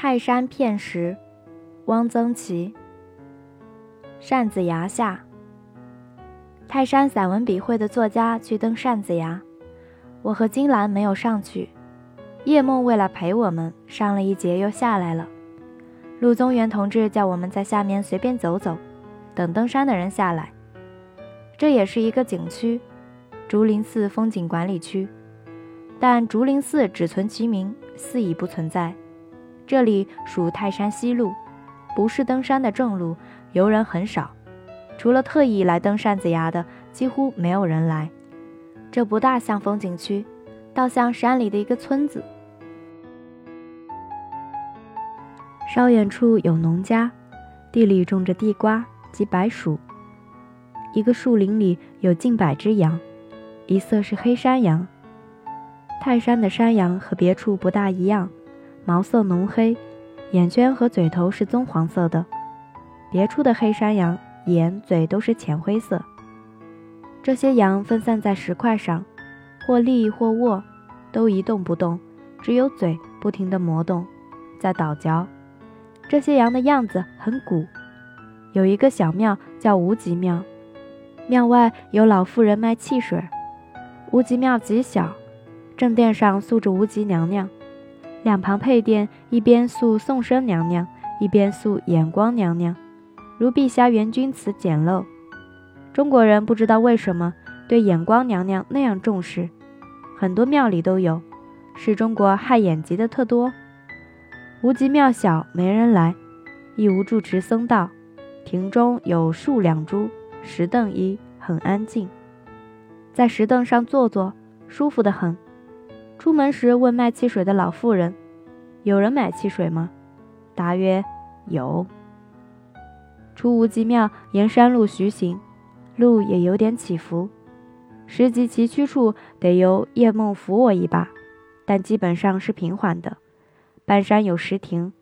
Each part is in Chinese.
泰山片石，汪曾祺。扇子崖下，泰山散文笔会的作家去登扇子崖，我和金兰没有上去。叶梦为了陪我们，上了一节又下来了。陆宗元同志叫我们在下面随便走走，等登山的人下来。这也是一个景区，竹林寺风景管理区，但竹林寺只存其名，寺已不存在。这里属泰山西路，不是登山的正路，游人很少，除了特意来登扇子崖的，几乎没有人来。这不大像风景区，倒像山里的一个村子。稍远处有农家，地里种着地瓜及白薯。一个树林里有近百只羊，一色是黑山羊。泰山的山羊和别处不大一样，毛色浓黑，眼圈和嘴头是棕黄色的。别处的黑山羊眼、嘴都是浅灰色。这些羊分散在石块上，或立或卧，都一动不动，只有嘴不停地磨动，在倒嚼。这些羊的样子很古。有一个小庙叫无极庙，庙外有老妇人卖汽水。无极庙极小，正殿上塑着无极娘娘，两旁配殿一边塑宋生娘娘，一边塑眼光娘娘，如碧霞元君祠简陋。中国人不知道为什么对眼光娘娘那样重视，很多庙里都有，是中国害眼疾的特多。无极庙小，没人来，亦无住持僧道。亭中有树两株，石凳一，很安静。在石凳上坐坐，舒服得很。出门时问卖汽水的老妇人：“有人买汽水吗？”答曰：“有。”出无极庙，沿山路徐行，路也有点起伏。十级崎岖处，得由叶梦扶我一把，但基本上是平缓的。半山有石亭，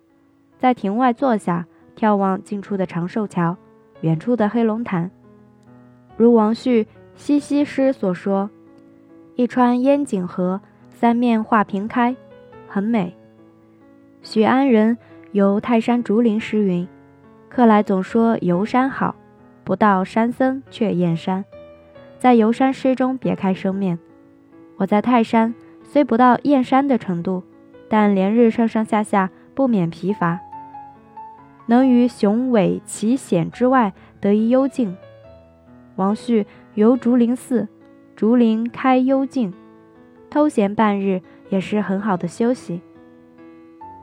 在亭外坐下，眺望近处的长寿桥，远处的黑龙潭。如王旭《西溪诗》所说：“一川烟景河，三面画屏开，很美。”许安人游泰山竹林诗云：“客来总说游山好，不到山僧却厌山。”在游山诗中别开生面。我在泰山虽不到厌山的程度。但连日上上下下不免疲乏，能于雄伟奇险之外得一幽静。王旭游竹林寺，竹林开幽静，偷闲半日也是很好的休息。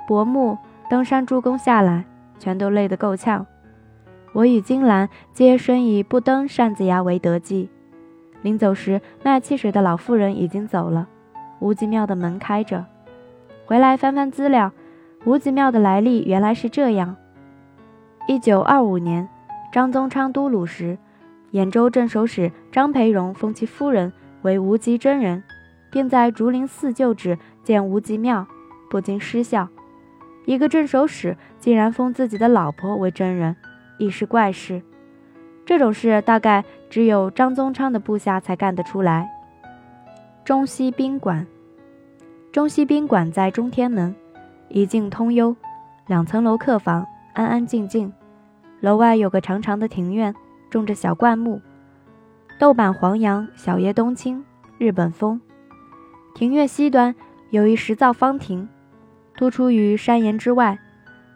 薄暮登山助攻下来，全都累得够呛。我与金兰皆深以不登扇子崖为得计。临走时，卖汽水的老妇人已经走了，无极庙的门开着。回来翻翻资料，无极庙的来历原来是这样：一九二五年，张宗昌都鲁时，兖州镇守使张培荣封其夫人为无极真人，并在竹林寺旧址建无极庙，不禁失笑。一个镇守使竟然封自己的老婆为真人，亦是怪事。这种事大概只有张宗昌的部下才干得出来。中西宾馆。中西宾馆在中天门，一进通幽，两层楼客房，安安静静。楼外有个长长的庭院，种着小灌木，豆瓣黄杨，小叶冬青，日本风。庭院西端有一石造方亭，突出于山岩之外，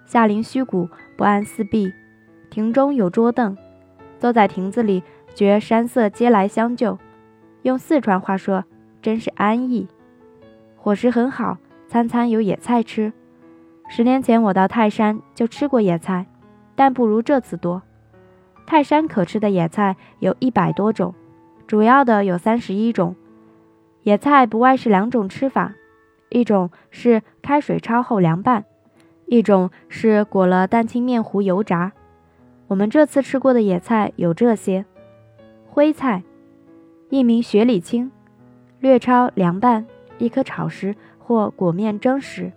下临虚谷，不按四壁。亭中有桌凳，坐在亭子里，觉山色皆来相救。用四川话说，真是安逸。伙食很好，餐餐有野菜吃。十年前我到泰山就吃过野菜，但不如这次多。泰山可吃的野菜有一百多种，主要的有三十一种。野菜不外是两种吃法，一种是开水焯后凉拌，一种是裹了蛋清面糊油炸。我们这次吃过的野菜有这些：徽菜，一名雪里青，略焯凉拌。一颗炒时或裹面蒸时，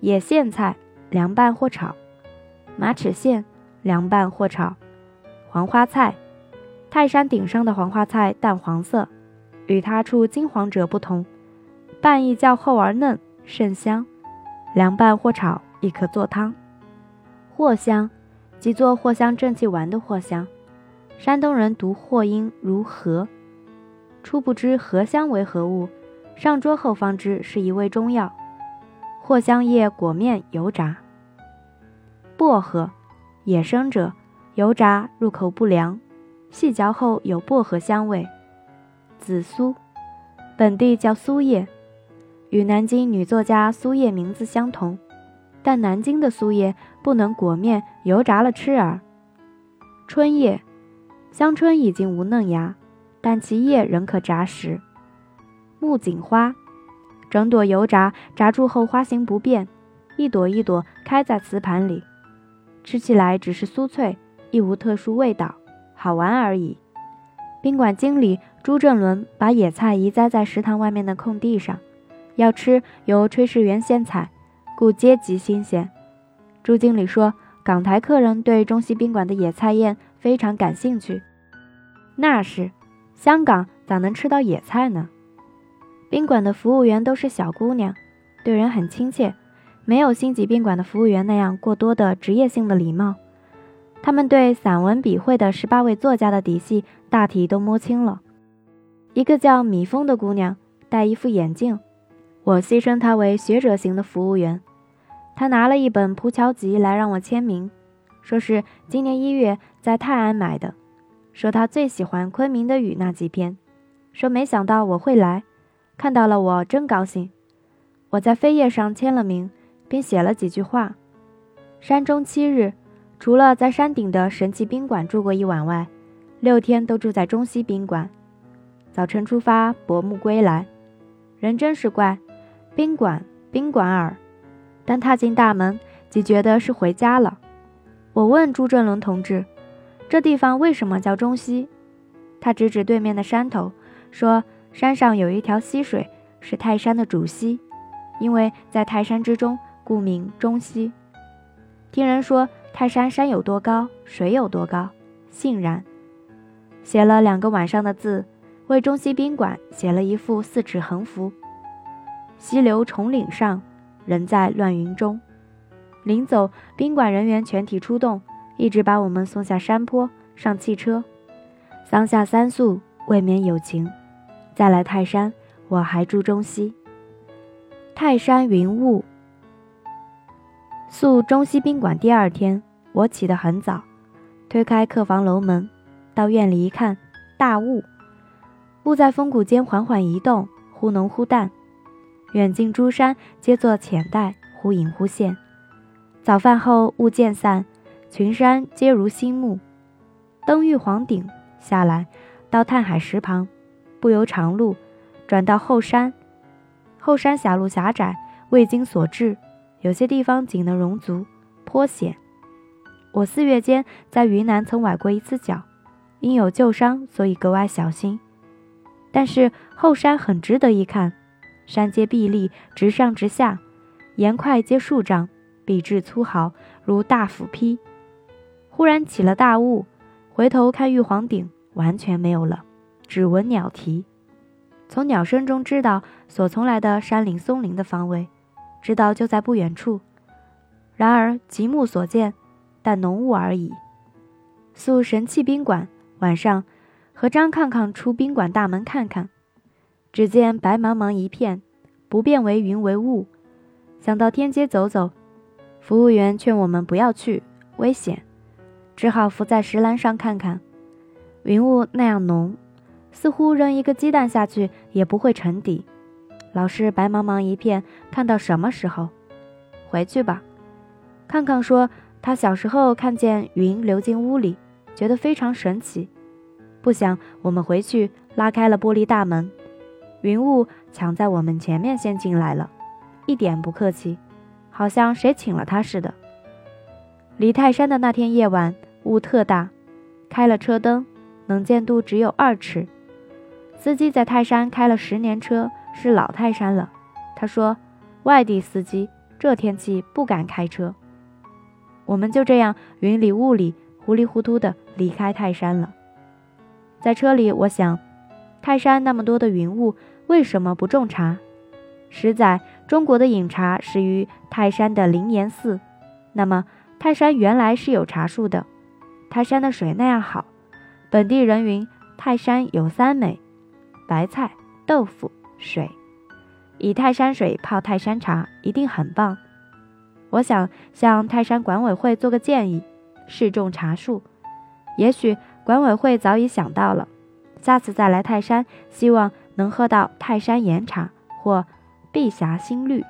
野苋菜凉拌或炒，马齿苋凉拌或炒，黄花菜，泰山顶上的黄花菜淡黄色，与他处金黄者不同，瓣亦较厚而嫩，甚香，凉拌或炒亦可做汤。藿香，即做藿香正气丸的藿香。山东人读藿音如禾，初不知荷香为何物，上桌后方知是一味中药。藿香叶裹面油炸。薄荷，野生者，油炸入口不凉，细嚼后有薄荷香味。紫苏，本地叫苏叶，与南京女作家苏叶名字相同，但南京的苏叶不能裹面油炸了吃儿。春叶。香椿已经无嫩芽，但其叶仍可炸食。木槿花，整朵油炸，炸住后花形不变，一朵一朵开在瓷盘里，吃起来只是酥脆，亦无特殊味道，好玩而已。宾馆经理朱正伦把野菜移栽在食堂外面的空地上，要吃由炊事员先采，故阶级新鲜。朱经理说，港台客人对中西宾馆的野菜宴。非常感兴趣，那是，香港咋能吃到野菜呢？宾馆的服务员都是小姑娘，对人很亲切，没有星级宾馆的服务员那样过多的职业性的礼貌。他们对散文笔会的十八位作家的底细大体都摸清了。一个叫米峰的姑娘戴一副眼镜，我戏称她为学者型的服务员。她拿了一本《蒲桥集》来让我签名。说是今年一月在泰安买的，说她最喜欢昆明的雨那几篇，说没想到我会来，看到了我真高兴。我在扉页上签了名，并写了几句话。山中七日，除了在山顶的神奇宾馆住过一晚外，六天都住在中西宾馆。早晨出发，薄暮归来，人真是怪，宾馆宾馆耳，但踏进大门即觉得是回家了。我问朱正伦同志：“这地方为什么叫中溪？”他指指对面的山头，说：“山上有一条溪水，是泰山的主溪，因为在泰山之中，故名中溪。”听人说泰山山有多高，水有多高，信然。写了两个晚上的字，为中西宾馆写了一副四尺横幅：“溪流重岭上，人在乱云中。”临走，宾馆人员全体出动，一直把我们送下山坡，上汽车。桑下三宿，未免有情。再来泰山，我还住中西。泰山云雾。宿中西宾馆第二天，我起得很早，推开客房楼门，到院里一看，大雾，雾在峰谷间缓缓移动，忽浓忽淡，远近诸山皆作浅黛，忽隐忽现。早饭后，雾渐散，群山皆如新木。登玉皇顶下来，到探海石旁，不由长路，转到后山。后山狭路狭窄，未经所至，有些地方仅能容足，颇险。我四月间在云南曾崴过一次脚，因有旧伤，所以格外小心。但是后山很值得一看，山阶壁立，直上直下，岩块皆数丈。笔直粗豪，如大斧劈。忽然起了大雾，回头看玉皇顶，完全没有了，只闻鸟啼。从鸟声中知道所从来的山林松林的方位，知道就在不远处。然而极目所见，但浓雾而已。宿神气宾馆，晚上和张抗抗出宾馆大门看看，只见白茫茫一片，不辨为云为雾。想到天街走走。服务员劝我们不要去，危险，只好伏在石栏上看看。云雾那样浓，似乎扔一个鸡蛋下去也不会沉底，老是白茫茫一片，看到什么时候？回去吧。康康说他小时候看见云流进屋里，觉得非常神奇。不想我们回去拉开了玻璃大门，云雾抢在我们前面先进来了，一点不客气。好像谁请了他似的。离泰山的那天夜晚，雾特大，开了车灯，能见度只有二尺。司机在泰山开了十年车，是老泰山了。他说，外地司机这天气不敢开车。我们就这样云里雾里、糊里糊涂的离开泰山了。在车里，我想，泰山那么多的云雾，为什么不种茶？十载，中国的饮茶始于泰山的灵岩寺。那么，泰山原来是有茶树的。泰山的水那样好，本地人云泰山有三美：白菜、豆腐、水。以泰山水泡泰山茶，一定很棒。我想向泰山管委会做个建议，试种茶树。也许管委会早已想到了，下次再来泰山，希望能喝到泰山岩茶或碧霞新绿。